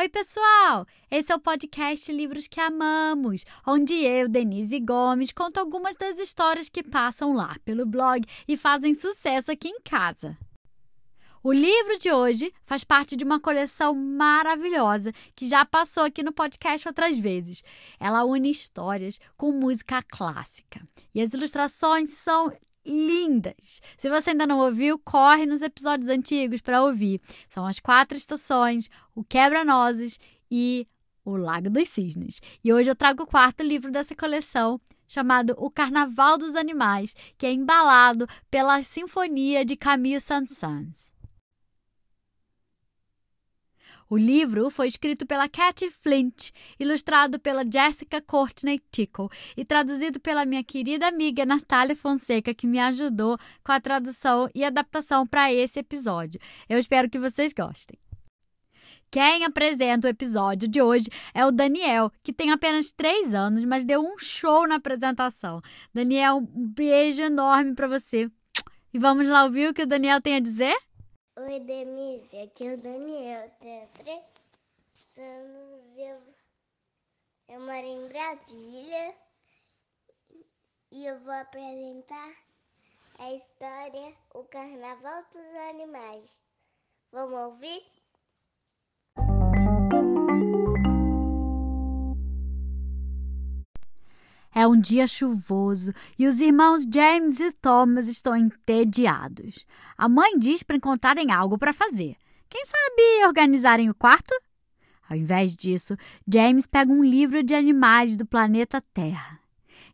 Oi, pessoal! Esse é o podcast Livros que Amamos, onde eu, Denise Gomes, conto algumas das histórias que passam lá pelo blog e fazem sucesso aqui em casa. O livro de hoje faz parte de uma coleção maravilhosa que já passou aqui no podcast outras vezes. Ela une histórias com música clássica. E as ilustrações são lindas. Se você ainda não ouviu, corre nos episódios antigos para ouvir. São as quatro estações, o quebra-nozes e o Lago dos Cisnes. E hoje eu trago o quarto livro dessa coleção, chamado O Carnaval dos Animais, que é embalado pela Sinfonia de Camille Saint-Saëns. O livro foi escrito pela Cathy Flint, ilustrado pela Jessica Courtney Tickle e traduzido pela minha querida amiga Natália Fonseca, que me ajudou com a tradução e adaptação para esse episódio. Eu espero que vocês gostem. Quem apresenta o episódio de hoje é o Daniel, que tem apenas três anos, mas deu um show na apresentação. Daniel, um beijo enorme para você. E vamos lá ouvir o que o Daniel tem a dizer? Oi, Denise, aqui é o Daniel, tenho três anos, eu, eu moro em Brasília e eu vou apresentar a história O Carnaval dos Animais. Vamos ouvir? É um dia chuvoso e os irmãos James e Thomas estão entediados. A mãe diz para encontrarem algo para fazer. Quem sabe organizarem o quarto? Ao invés disso, James pega um livro de animais do planeta Terra.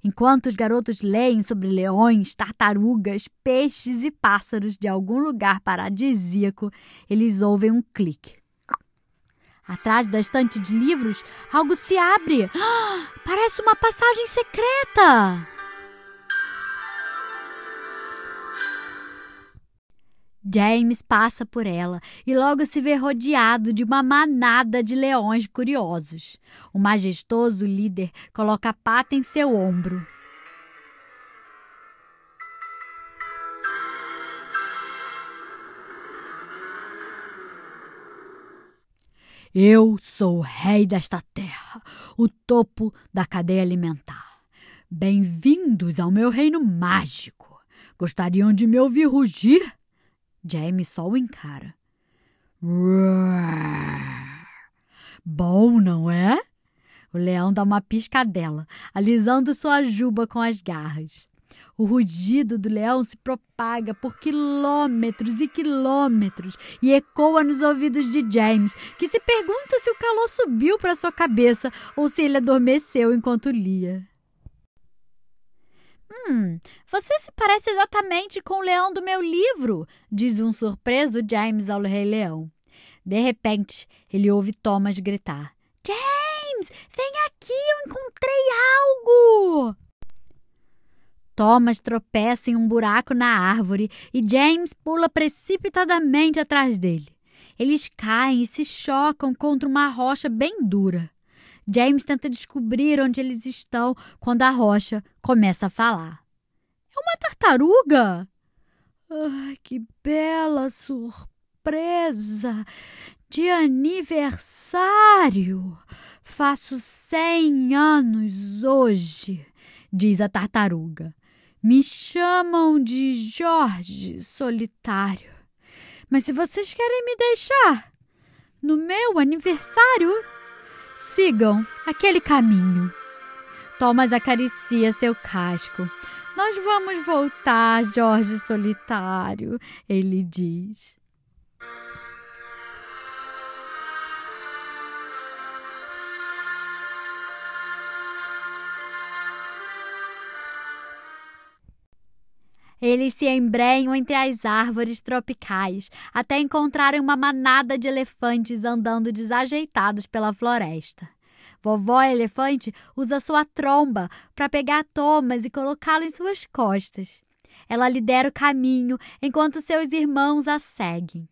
Enquanto os garotos leem sobre leões, tartarugas, peixes e pássaros de algum lugar paradisíaco, eles ouvem um clique. Atrás da estante de livros, algo se abre. Ah, parece uma passagem secreta. James passa por ela e logo se vê rodeado de uma manada de leões curiosos. O majestoso líder coloca a pata em seu ombro. Eu sou o rei desta terra, o topo da cadeia alimentar. Bem-vindos ao meu reino mágico. Gostariam de me ouvir rugir? James só o encara. Bom, não é? O leão dá uma piscadela, alisando sua juba com as garras. O rugido do leão se propaga por quilômetros e quilômetros e ecoa nos ouvidos de James, que se pergunta se o calor subiu para sua cabeça ou se ele adormeceu enquanto lia. Hum, você se parece exatamente com o leão do meu livro, diz um surpreso James ao Rei Leão. De repente, ele ouve Thomas gritar: James, vem aqui, eu encontrei algo! Thomas tropeça em um buraco na árvore e James pula precipitadamente atrás dele. Eles caem e se chocam contra uma rocha bem dura. James tenta descobrir onde eles estão quando a rocha começa a falar. É uma tartaruga! Ai, que bela surpresa! De aniversário! Faço cem anos hoje, diz a tartaruga. Me chamam de Jorge Solitário. Mas se vocês querem me deixar no meu aniversário, sigam aquele caminho. Thomas acaricia seu casco. Nós vamos voltar, Jorge Solitário, ele diz. Eles se embrenham entre as árvores tropicais até encontrarem uma manada de elefantes andando desajeitados pela floresta. Vovó Elefante usa sua tromba para pegar Thomas e colocá-lo em suas costas. Ela lidera o caminho enquanto seus irmãos a seguem.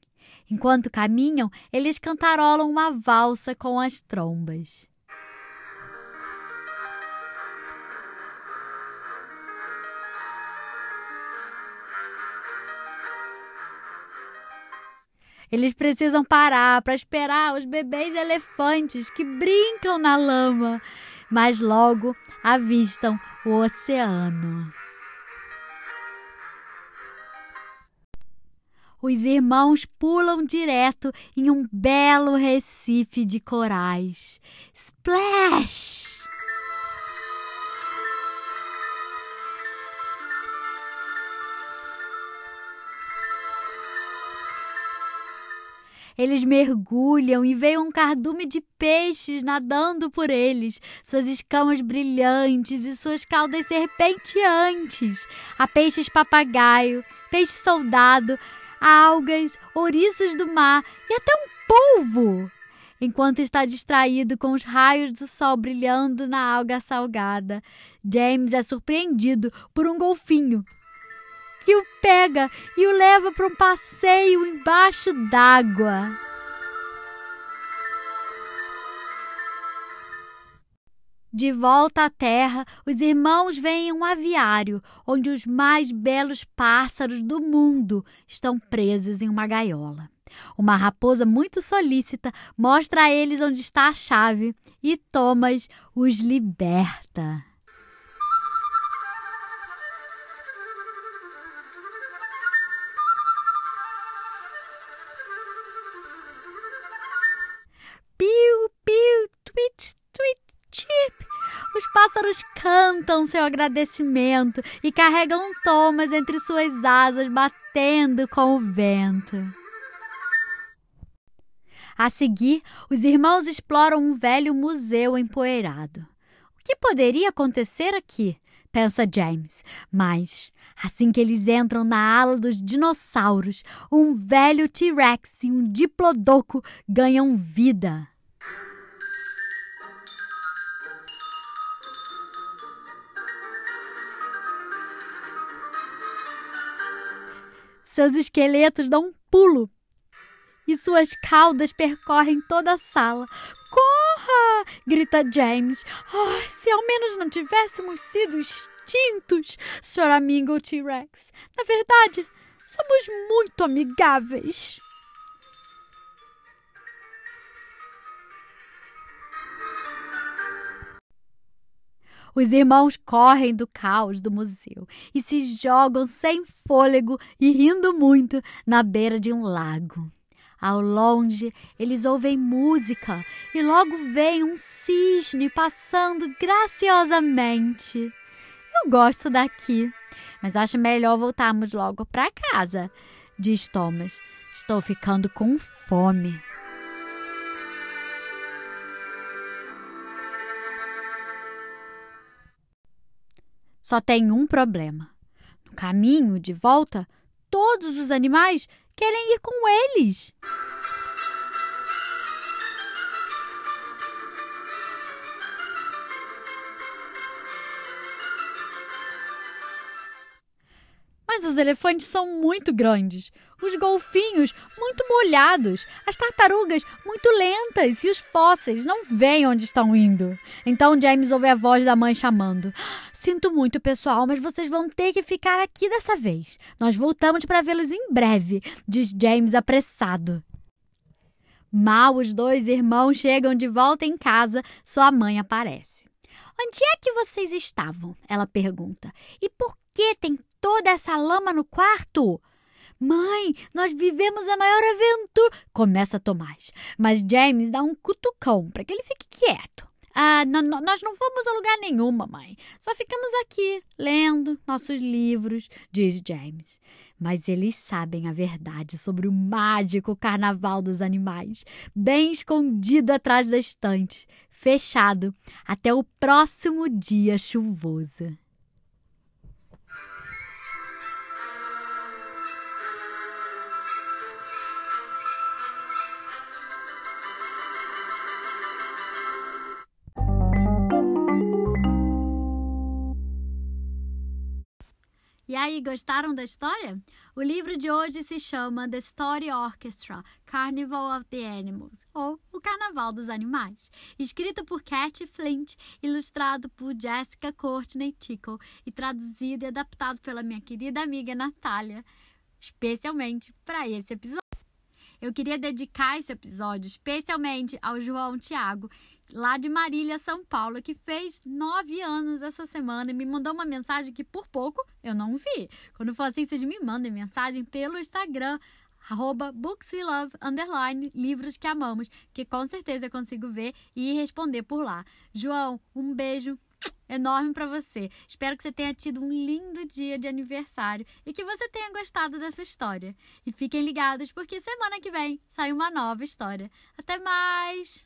Enquanto caminham, eles cantarolam uma valsa com as trombas. Eles precisam parar para esperar os bebês elefantes que brincam na lama, mas logo avistam o oceano. Os irmãos pulam direto em um belo recife de corais. Splash! Eles mergulham e veem um cardume de peixes nadando por eles, suas escamas brilhantes e suas caudas serpenteantes. Há peixes papagaio, peixe soldado, algas, ouriços do mar e até um polvo. Enquanto está distraído com os raios do sol brilhando na alga salgada, James é surpreendido por um golfinho que o pega e o leva para um passeio embaixo d'água. De volta à terra, os irmãos veem um aviário onde os mais belos pássaros do mundo estão presos em uma gaiola. Uma raposa muito solícita mostra a eles onde está a chave e Thomas os liberta. Os pássaros cantam seu agradecimento e carregam Thomas entre suas asas, batendo com o vento. A seguir, os irmãos exploram um velho museu empoeirado. O que poderia acontecer aqui? pensa James. Mas, assim que eles entram na ala dos dinossauros, um velho T-Rex e um diplodoco ganham vida. Seus esqueletos dão um pulo e suas caudas percorrem toda a sala. Corra! grita James. Oh, se ao menos não tivéssemos sido extintos, amigo T-Rex. Na verdade, somos muito amigáveis. Os irmãos correm do caos do museu e se jogam sem fôlego e rindo muito na beira de um lago. Ao longe, eles ouvem música e logo vem um cisne passando graciosamente. Eu gosto daqui, mas acho melhor voltarmos logo para casa, diz Thomas. Estou ficando com fome. Só tem um problema. No caminho de volta, todos os animais querem ir com eles. Os elefantes são muito grandes, os golfinhos muito molhados, as tartarugas muito lentas e os fósseis não veem onde estão indo. Então James ouve a voz da mãe chamando: Sinto muito, pessoal, mas vocês vão ter que ficar aqui dessa vez. Nós voltamos para vê-los em breve, diz James apressado. Mal os dois irmãos chegam de volta em casa, sua mãe aparece. Onde é que vocês estavam? Ela pergunta. E por que tem toda essa lama no quarto? Mãe, nós vivemos a maior aventura. Começa Tomás. Mas James dá um cutucão para que ele fique quieto. Ah, nós não fomos a lugar nenhum, mamãe. Só ficamos aqui, lendo nossos livros, diz James. Mas eles sabem a verdade sobre o mágico carnaval dos animais, bem escondido atrás da estante, fechado até o próximo dia chuvoso. E aí, gostaram da história? O livro de hoje se chama The Story Orchestra Carnival of the Animals, ou O Carnaval dos Animais, escrito por Cat Flint, ilustrado por Jessica Courtney Tickle e traduzido e adaptado pela minha querida amiga Natália, especialmente para esse episódio. Eu queria dedicar esse episódio especialmente ao João Tiago, lá de Marília, São Paulo, que fez nove anos essa semana e me mandou uma mensagem que por pouco eu não vi. Quando for assim, vocês me mandem mensagem pelo Instagram, arroba bookswelove, underline, livros que amamos, que com certeza eu consigo ver e responder por lá. João, um beijo enorme para você. Espero que você tenha tido um lindo dia de aniversário e que você tenha gostado dessa história. E fiquem ligados porque semana que vem sai uma nova história. Até mais!